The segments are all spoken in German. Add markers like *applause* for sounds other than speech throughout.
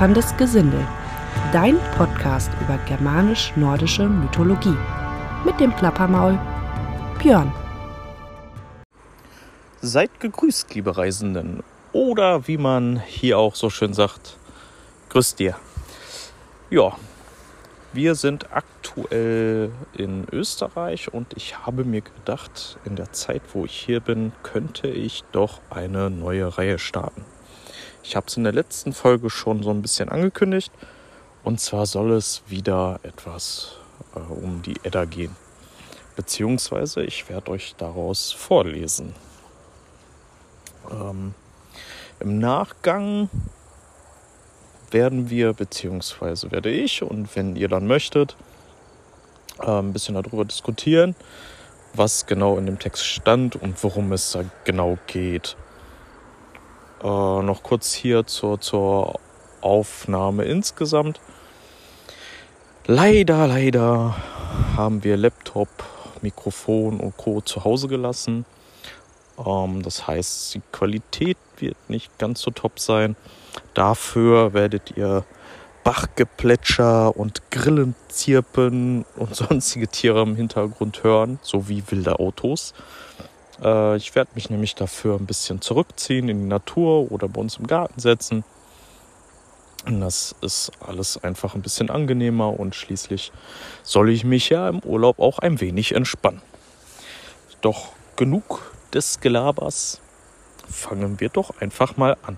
Plapperndes Gesindel, dein Podcast über germanisch-nordische Mythologie. Mit dem Plappermaul Björn. Seid gegrüßt, liebe Reisenden. Oder wie man hier auch so schön sagt, grüß dir. Ja, wir sind aktuell in Österreich und ich habe mir gedacht, in der Zeit, wo ich hier bin, könnte ich doch eine neue Reihe starten. Ich habe es in der letzten Folge schon so ein bisschen angekündigt. Und zwar soll es wieder etwas äh, um die Edda gehen. Beziehungsweise ich werde euch daraus vorlesen. Ähm, Im Nachgang werden wir, beziehungsweise werde ich, und wenn ihr dann möchtet, äh, ein bisschen darüber diskutieren, was genau in dem Text stand und worum es da genau geht. Äh, noch kurz hier zur, zur Aufnahme insgesamt. Leider, leider haben wir Laptop, Mikrofon und Co. zu Hause gelassen. Ähm, das heißt, die Qualität wird nicht ganz so top sein. Dafür werdet ihr Bachgeplätscher und Grillenzirpen und *laughs* sonstige Tiere im Hintergrund hören, sowie wilde Autos. Äh, ich werde mich nämlich dafür ein bisschen zurückziehen in die Natur oder bei uns im Garten setzen. Und das ist alles einfach ein bisschen angenehmer und schließlich soll ich mich ja im Urlaub auch ein wenig entspannen. Doch genug des Gelabers, fangen wir doch einfach mal an.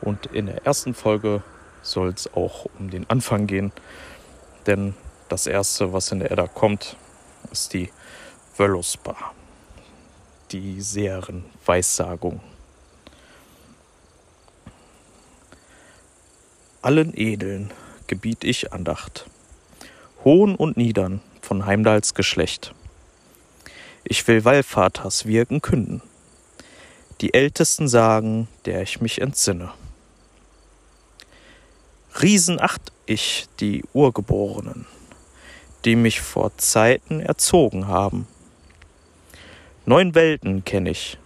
Und in der ersten Folge soll es auch um den Anfang gehen, denn das erste, was in der Edda kommt, ist die Völuspa die Seherin Weissagung. Allen Edeln gebiet ich Andacht, Hohen und Niedern von Heimdals Geschlecht. Ich will Wallvaters Wirken künden, die Ältesten sagen, der ich mich entsinne. Riesen acht ich die Urgeborenen, die mich vor Zeiten erzogen haben Neun Welten kenn ich,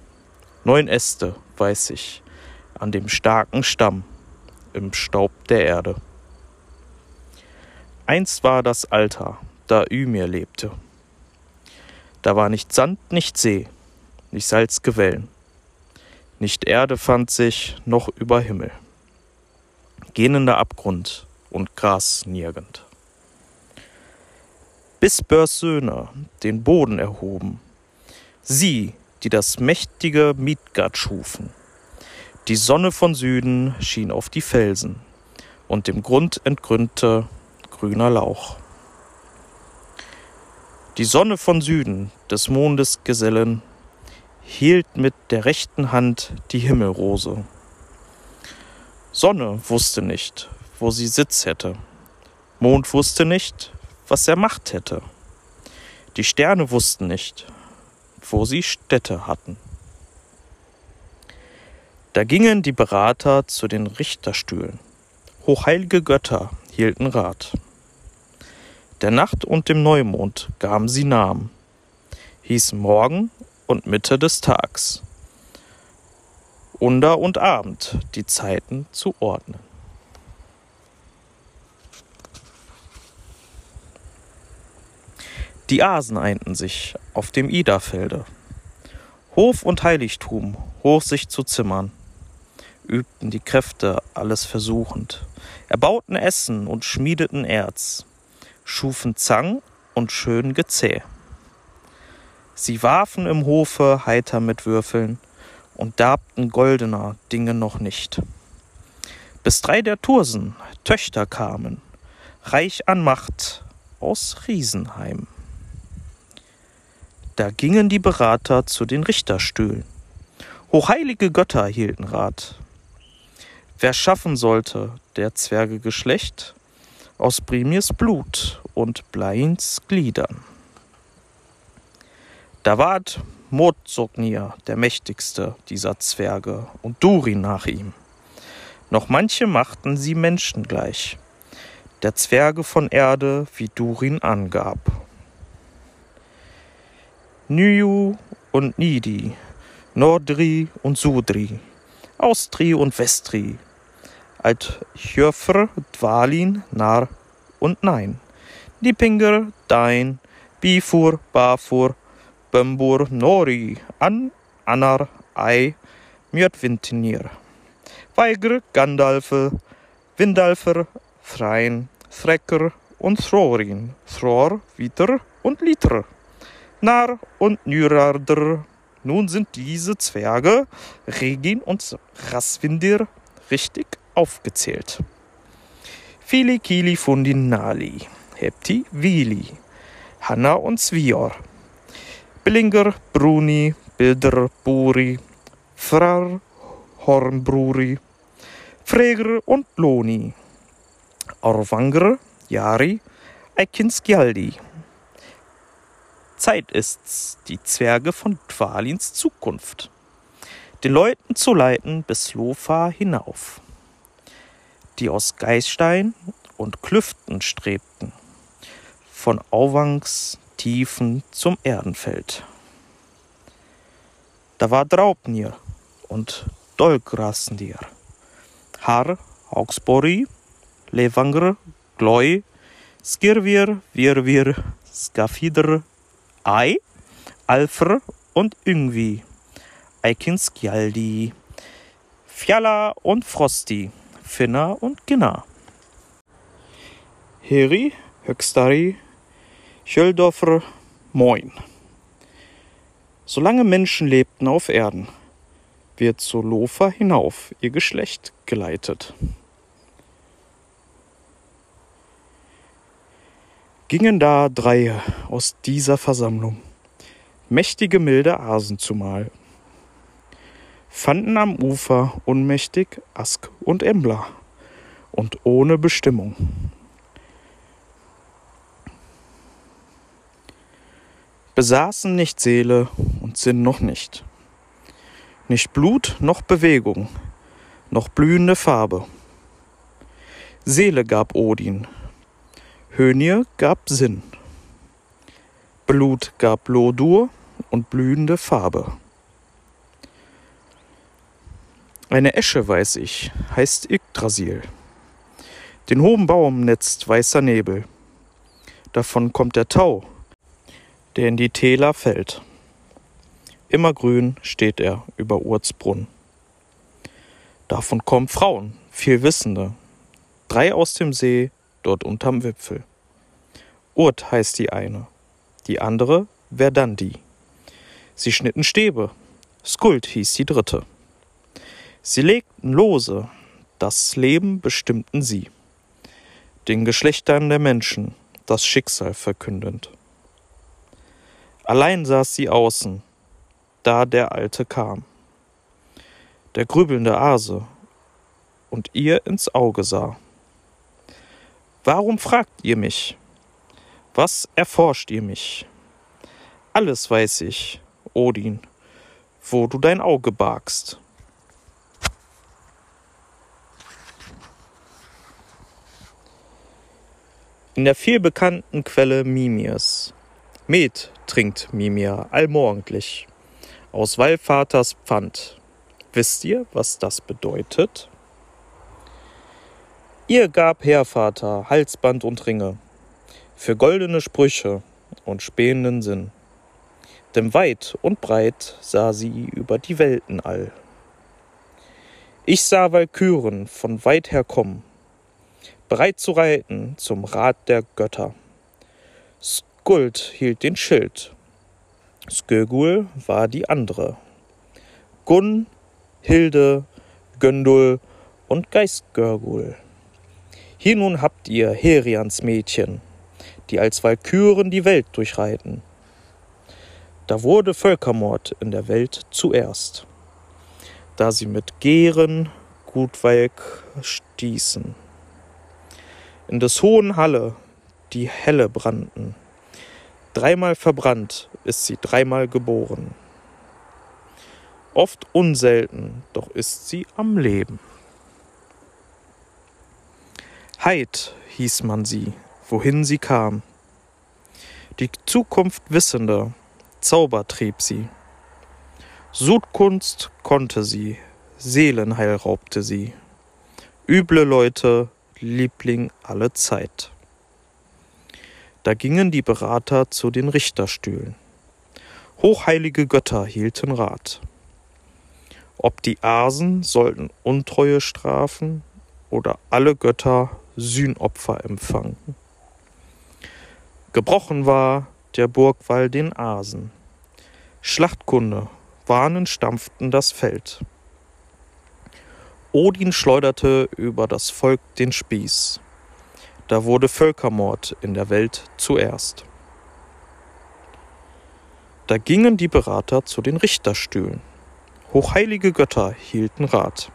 neun Äste, weiß ich, an dem starken Stamm im Staub der Erde. Einst war das Alter, da Ymir lebte. Da war nicht Sand, nicht See, nicht Salzgewellen, nicht Erde fand sich, noch über Himmel. Gähnender Abgrund und Gras nirgend. Bis Börs Söhne den Boden erhoben, Sie, die das mächtige Midgard schufen. Die Sonne von Süden schien auf die Felsen und dem Grund entgründete grüner Lauch. Die Sonne von Süden, des Mondes Gesellen, hielt mit der rechten Hand die Himmelrose. Sonne wusste nicht, wo sie Sitz hätte. Mond wusste nicht, was er Macht hätte. Die Sterne wussten nicht, wo sie Städte hatten. Da gingen die Berater zu den Richterstühlen. Hochheilige Götter hielten Rat. Der Nacht und dem Neumond gaben sie Namen, hießen Morgen und Mitte des Tags, Under und Abend die Zeiten zu ordnen. Die Asen einten sich auf dem Idafelde. Hof und Heiligtum hoch sich zu zimmern, übten die Kräfte alles versuchend, erbauten Essen und schmiedeten Erz, schufen Zang und schön Gezäh. Sie warfen im Hofe heiter mit Würfeln und darbten goldener Dinge noch nicht. Bis drei der Tursen Töchter kamen, reich an Macht aus Riesenheim. Da gingen die Berater zu den Richterstühlen. Hochheilige Götter hielten Rat. Wer schaffen sollte der Zwerge Geschlecht aus Brimirs Blut und Blains Gliedern? Da ward Motsognir der mächtigste dieser Zwerge und Durin nach ihm. Noch manche machten sie Menschen gleich, der Zwerge von Erde, wie Durin angab. Nyu und Nidi, Nordri und Sudri, Austri und Westri, alt Jöffer Dwalin nar und nein. Die Pinger dein, Bifur, Bafur, Bömbur, Nori, an, Anar, Ei, Mjötvintinir. Weiger, Gandalfe, Windalfer, Threin, Threcker und Throrin, Thror, Witer und Liter. Nar und Nyrarder. Nun sind diese Zwerge, Regin und Rasvindir, richtig aufgezählt. Fili Kili Fundinali, Hepti Vili, Hanna und Svior, Billinger Bruni, Bilder Buri, Frar Hornbruri, Freger und Loni, Orwanger, Jari, Eikinskjaldi. Zeit ist's, die Zwerge von Dwalins Zukunft, den Leuten zu leiten bis Lofa hinauf, die aus Geißstein und Klüften strebten, von Auwangs Tiefen zum Erdenfeld. Da war Draupnir und Dolgrasnir, Har, Augsbori, Levangr, Gloi, Skirvir, Virvir, Skafidr, Ei, Alfr und Yngvi, Eikinskjaldi, Fjalla und Frosti, Finna und Ginna. Heri, Höxtari, Schöldorfer, Moin. Solange Menschen lebten auf Erden, wird zu Lofa hinauf ihr Geschlecht geleitet. Gingen da drei aus dieser Versammlung, mächtige milde Asen zumal, fanden am Ufer unmächtig Ask und Embla. Und ohne Bestimmung. Besaßen nicht Seele und Sinn noch nicht, nicht Blut noch Bewegung, noch blühende Farbe. Seele gab Odin, Hönir gab Sinn. Blut gab Lodur und blühende Farbe. Eine Esche, weiß ich, heißt Yggdrasil. Den hohen Baum netzt weißer Nebel. Davon kommt der Tau, der in die Täler fällt. Immergrün steht er über Urzbrunn. Davon kommen Frauen, viel Wissende, drei aus dem See, dort unterm Wipfel. Urt heißt die eine, die andere Verdandi. Sie schnitten Stäbe, Skuld hieß die dritte. Sie legten Lose, das Leben bestimmten sie, den Geschlechtern der Menschen das Schicksal verkündend. Allein saß sie außen, da der Alte kam, der grübelnde Ase, und ihr ins Auge sah. Warum fragt ihr mich? Was erforscht ihr mich? Alles weiß ich, Odin, wo du dein Auge bargst. In der vielbekannten Quelle Mimirs. Met trinkt Mimir allmorgendlich aus Wallvaters Pfand. Wisst ihr, was das bedeutet? Ihr gab Hervater Halsband und Ringe, für goldene Sprüche und spähenden Sinn. Denn weit und breit sah sie über die Welten all. Ich sah Walküren von weit her kommen, bereit zu reiten zum Rat der Götter. Skuld hielt den Schild, Skögul war die andere. Gunn, Hilde, Göndul und Geistgörgul. Hier nun habt ihr Herians Mädchen, die als Walküren die Welt durchreiten. Da wurde Völkermord in der Welt zuerst, da sie mit Geren Gutwalk stießen. In des hohen Halle die Helle brannten. Dreimal verbrannt ist sie dreimal geboren. Oft unselten, doch ist sie am Leben. Heid hieß man sie, wohin sie kam. Die Zukunft wissende, Zauber trieb sie. Sudkunst konnte sie, Seelenheil raubte sie. üble Leute, Liebling alle Zeit. Da gingen die Berater zu den Richterstühlen. Hochheilige Götter hielten Rat. Ob die Asen sollten Untreue strafen oder alle Götter Sühnopfer empfangen. Gebrochen war der Burgwall den Asen. Schlachtkunde, Warnen stampften das Feld. Odin schleuderte über das Volk den Spieß. Da wurde Völkermord in der Welt zuerst. Da gingen die Berater zu den Richterstühlen. Hochheilige Götter hielten Rat.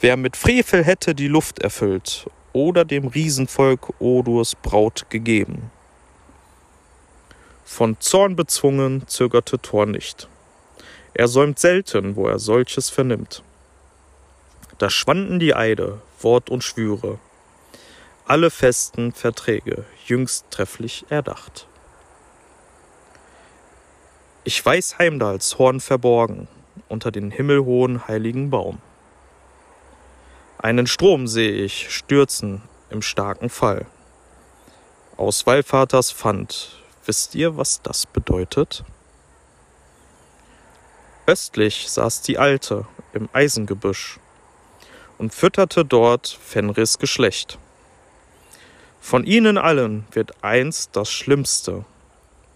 Wer mit Frevel hätte die Luft erfüllt oder dem Riesenvolk Odurs Braut gegeben. Von Zorn bezwungen zögerte Thor nicht. Er säumt selten, wo er solches vernimmt. Da schwanden die Eide, Wort und Schwüre, alle festen Verträge jüngst trefflich erdacht. Ich weiß Heimdals Horn verborgen unter den himmelhohen heiligen Baum. Einen Strom sehe ich stürzen im starken Fall. Aus Wallvaters Pfand, wisst ihr, was das bedeutet? Östlich saß die Alte im Eisengebüsch und fütterte dort Fenris Geschlecht. Von ihnen allen wird einst das Schlimmste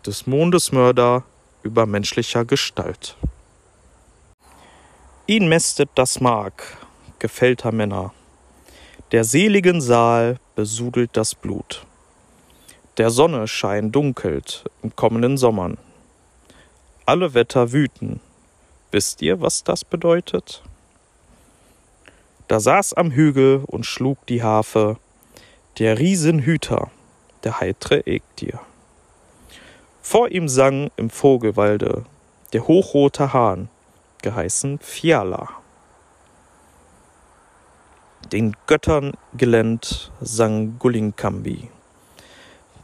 des Mondes Mörder über menschlicher Gestalt. Ihn mästet das Mark gefällter Männer. Der seligen Saal besudelt das Blut. Der Sonne Schein dunkelt im kommenden Sommern. Alle Wetter wüten. Wisst ihr, was das bedeutet? Da saß am Hügel und schlug die Harfe der Riesenhüter, der heitre Egdir. Vor ihm sang im Vogelwalde der hochrote Hahn, geheißen Fiala. Den Göttern gelend sang Gullinkambi,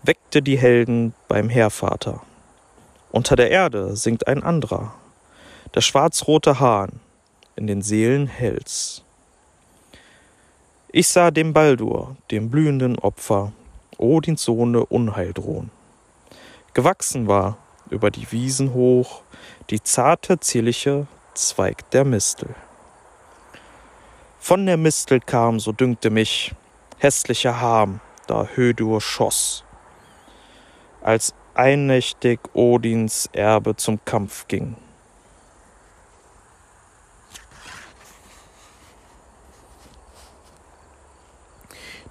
weckte die Helden beim Heervater. Unter der Erde singt ein anderer, der schwarzrote Hahn, in den Seelen Hells. Ich sah dem Baldur, dem blühenden Opfer, Odins Sohne Unheil drohen. Gewachsen war über die Wiesen hoch die zarte, zierliche Zweig der Mistel. Von der Mistel kam, so dünkte mich, hässlicher Harm, da Hödur schoss, als einnächtig Odins Erbe zum Kampf ging.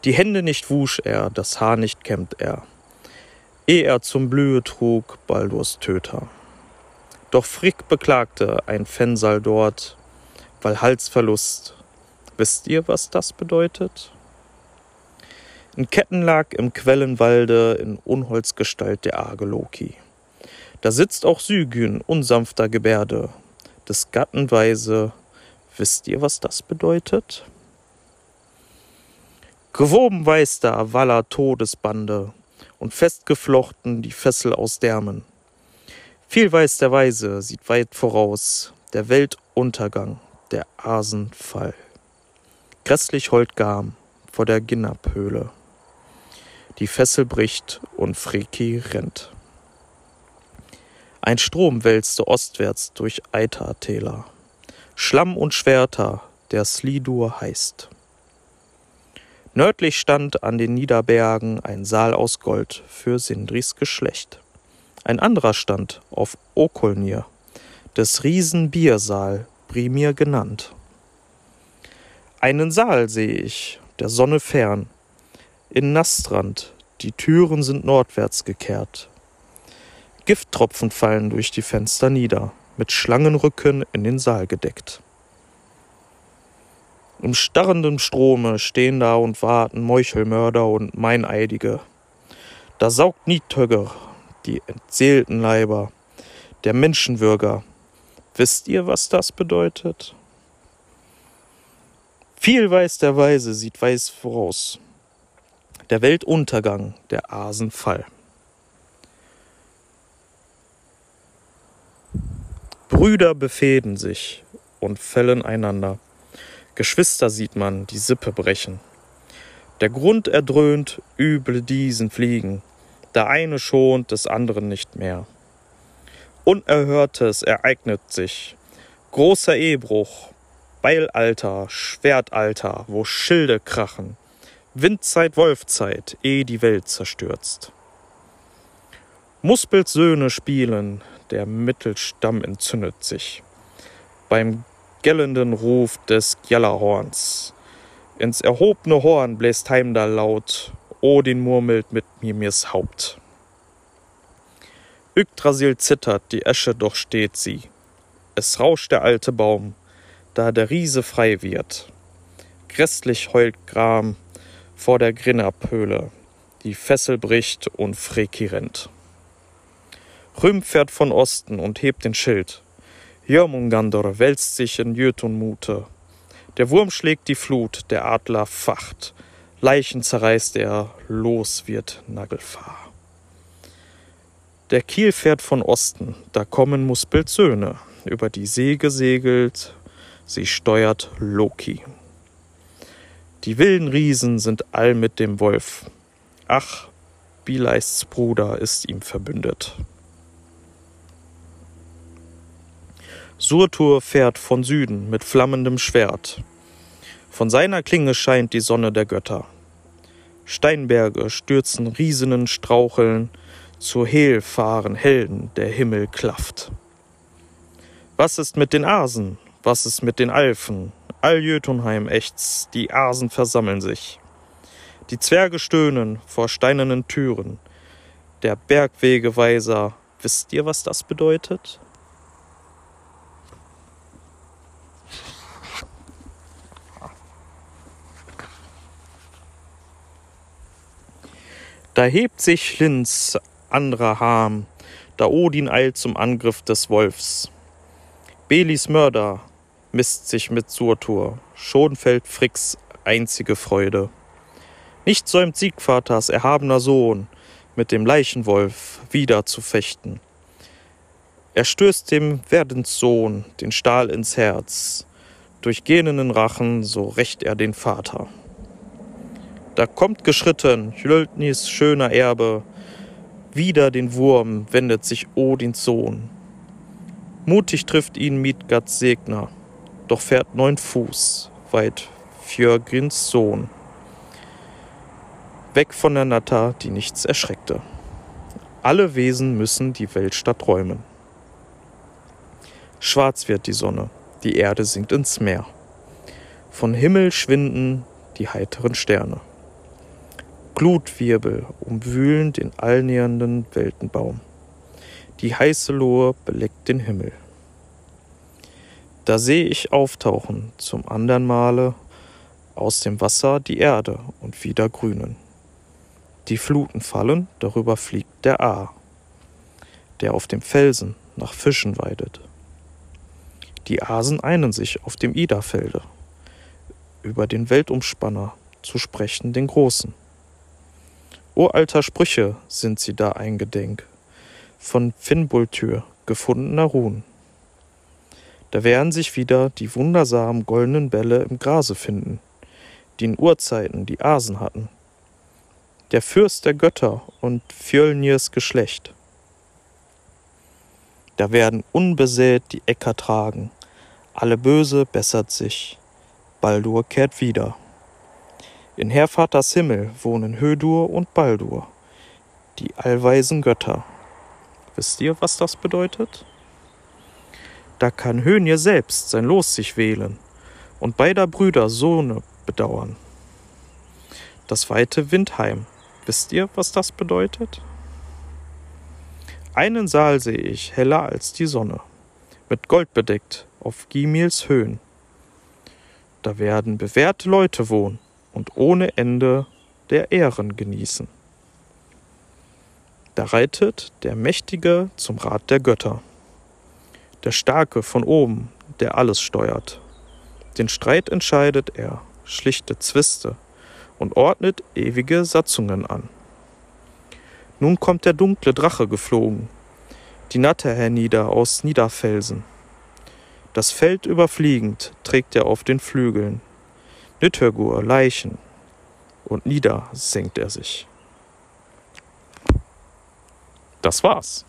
Die Hände nicht wusch er, das Haar nicht kämmt er, eh er zum Blühe trug Baldurs Töter. Doch Frick beklagte ein Fensal dort, weil Halsverlust. Wisst ihr, was das bedeutet? In Ketten lag im Quellenwalde in Unholzgestalt der arge Loki. Da sitzt auch Sygyn unsanfter Gebärde, des Gatten Weise. Wisst ihr, was das bedeutet? Gewoben weiß da Waller Todesbande und festgeflochten die Fessel aus Därmen. Viel weiß der Weise, sieht weit voraus, der Weltuntergang, der Asenfall. Grässlich heult Gam vor der Ginnaphöhle. Die Fessel bricht und Freki rennt. Ein Strom wälzte ostwärts durch Eitertäler. Schlamm und Schwerter, der Slidur heißt. Nördlich stand an den Niederbergen ein Saal aus Gold für Sindris Geschlecht. Ein anderer stand auf Okolnir, des Riesen Biersaal, Brimir genannt. Einen Saal sehe ich, der Sonne fern, in Nastrand, die Türen sind nordwärts gekehrt. Gifttropfen fallen durch die Fenster nieder, mit Schlangenrücken in den Saal gedeckt. Im starrenden Strome stehen da und warten Meuchelmörder und Meineidige. Da saugt Nietögger die entseelten Leiber der Menschenwürger. Wisst ihr, was das bedeutet? Viel weiß der Weise, sieht weiß voraus. Der Weltuntergang, der Asenfall. Brüder befehden sich und fällen einander. Geschwister sieht man, die Sippe brechen. Der Grund erdröhnt, üble diesen fliegen. Der eine schont des anderen nicht mehr. Unerhörtes ereignet sich. Großer Ehebruch, Beilalter, Schwertalter, wo Schilde krachen. Windzeit, Wolfzeit, eh die Welt zerstürzt. Muspels Söhne spielen, der Mittelstamm entzündet sich. Beim gellenden Ruf des Gjallarhorns. Ins erhobene Horn bläst Heimdall laut, Odin murmelt mit Mimirs Haupt. Yggdrasil zittert, die Esche doch steht sie. Es rauscht der alte Baum, da der Riese frei wird. Grässlich heult Gram vor der Grinnapöhle, die Fessel bricht und Freki rennt. Rüm fährt von Osten und hebt den Schild. Jörmungandr wälzt sich in Jötunmute. Der Wurm schlägt die Flut, der Adler facht. Leichen zerreißt er, los wird Nagelfahr. Der Kiel fährt von Osten, da kommen Muspels Söhne. Über die See gesegelt, sie steuert Loki. Die wilden Riesen sind all mit dem Wolf. Ach, Bileists Bruder ist ihm verbündet. Surtur fährt von Süden mit flammendem Schwert. Von seiner Klinge scheint die Sonne der Götter. Steinberge stürzen Riesenen straucheln, zur Hehl fahren Helden, der Himmel klafft. Was ist mit den Asen? Was ist mit den Alfen? All Jötunheim ächzt, die Asen versammeln sich. Die Zwerge stöhnen vor steinernen Türen. Der Bergwegeweiser, wisst ihr, was das bedeutet? Da hebt sich Linz anderer Harm, da Odin eilt zum Angriff des Wolfs. Belis Mörder misst sich mit Surtur, schon fällt Fricks einzige Freude. Nicht säumt Siegvaters erhabener Sohn, mit dem Leichenwolf wieder zu fechten. Er stößt dem Werdenssohn den Stahl ins Herz, durch gähnenden Rachen, so rächt er den Vater. Da kommt geschritten Hlöltnis schöner Erbe, wieder den Wurm wendet sich Odins Sohn. Mutig trifft ihn Midgards Segner, doch fährt neun Fuß weit Fjörgrins Sohn. Weg von der Natter, die nichts erschreckte. Alle Wesen müssen die Weltstadt räumen. Schwarz wird die Sonne, die Erde sinkt ins Meer. Von Himmel schwinden die heiteren Sterne. Glutwirbel umwühlen den allnähernden Weltenbaum. Die heiße Lohe beleckt den Himmel. Da seh ich auftauchen zum andern Male aus dem Wasser die Erde und wieder grünen. Die Fluten fallen, darüber fliegt der Aar, der auf dem Felsen nach Fischen weidet. Die Asen einen sich auf dem Iderfelde, über den Weltumspanner zu sprechen den Großen. Uralter Sprüche sind sie da eingedenk, von Finnbultür gefundener Ruhen. Da werden sich wieder die wundersamen goldenen Bälle im Grase finden, die in Urzeiten die Asen hatten. Der Fürst der Götter und Fjölnirs Geschlecht. Da werden unbesät die Äcker tragen, alle Böse bessert sich, Baldur kehrt wieder. In Hervaters Himmel wohnen Hödur und Baldur, die allweisen Götter. Wisst ihr, was das bedeutet? Da kann Hönje selbst sein Los sich wählen und beider Brüder Sohne bedauern. Das weite Windheim, wisst ihr, was das bedeutet? Einen Saal sehe ich, heller als die Sonne, mit Gold bedeckt auf Gimils Höhen. Da werden bewährte Leute wohnen und ohne Ende der Ehren genießen. Da reitet der Mächtige zum Rat der Götter, der Starke von oben, der alles steuert. Den Streit entscheidet er, schlichte Zwiste und ordnet ewige Satzungen an. Nun kommt der dunkle Drache geflogen, die Natte hernieder aus Niederfelsen. Das Feld überfliegend trägt er auf den Flügeln Nittergur, Leichen, und nieder senkt er sich. Das war's.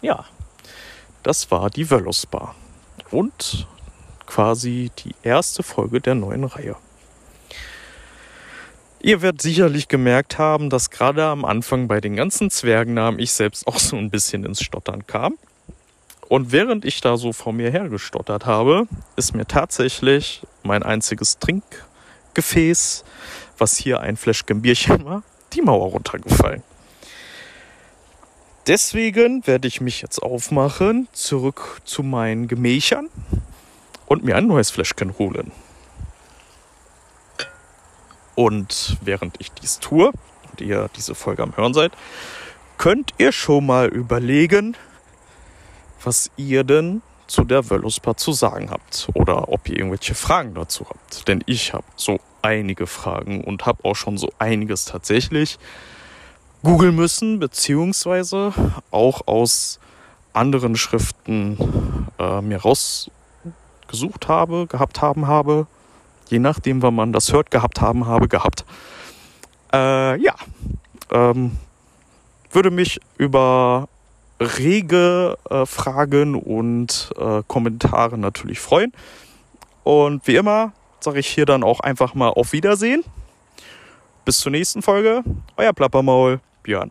Ja, das war die Wöllusbar. Und quasi die erste Folge der neuen Reihe. Ihr werdet sicherlich gemerkt haben, dass gerade am Anfang bei den ganzen Zwergennamen ich selbst auch so ein bisschen ins Stottern kam. Und während ich da so vor mir hergestottert habe, ist mir tatsächlich mein einziges Trinkgefäß, was hier ein Fläschchen Bierchen war, die Mauer runtergefallen. Deswegen werde ich mich jetzt aufmachen, zurück zu meinen Gemächern und mir ein neues Fläschchen holen. Und während ich dies tue und ihr diese Folge am Hören seid, könnt ihr schon mal überlegen, was ihr denn zu der Wölluspa zu sagen habt oder ob ihr irgendwelche Fragen dazu habt. Denn ich habe so einige Fragen und habe auch schon so einiges tatsächlich googeln müssen, beziehungsweise auch aus anderen Schriften äh, mir rausgesucht habe, gehabt haben habe, je nachdem, wann man das hört, gehabt haben habe, gehabt. Äh, ja, ähm, würde mich über rege äh, Fragen und äh, Kommentare natürlich freuen. Und wie immer sage ich hier dann auch einfach mal auf Wiedersehen. Bis zur nächsten Folge. Euer Plappermaul, Björn.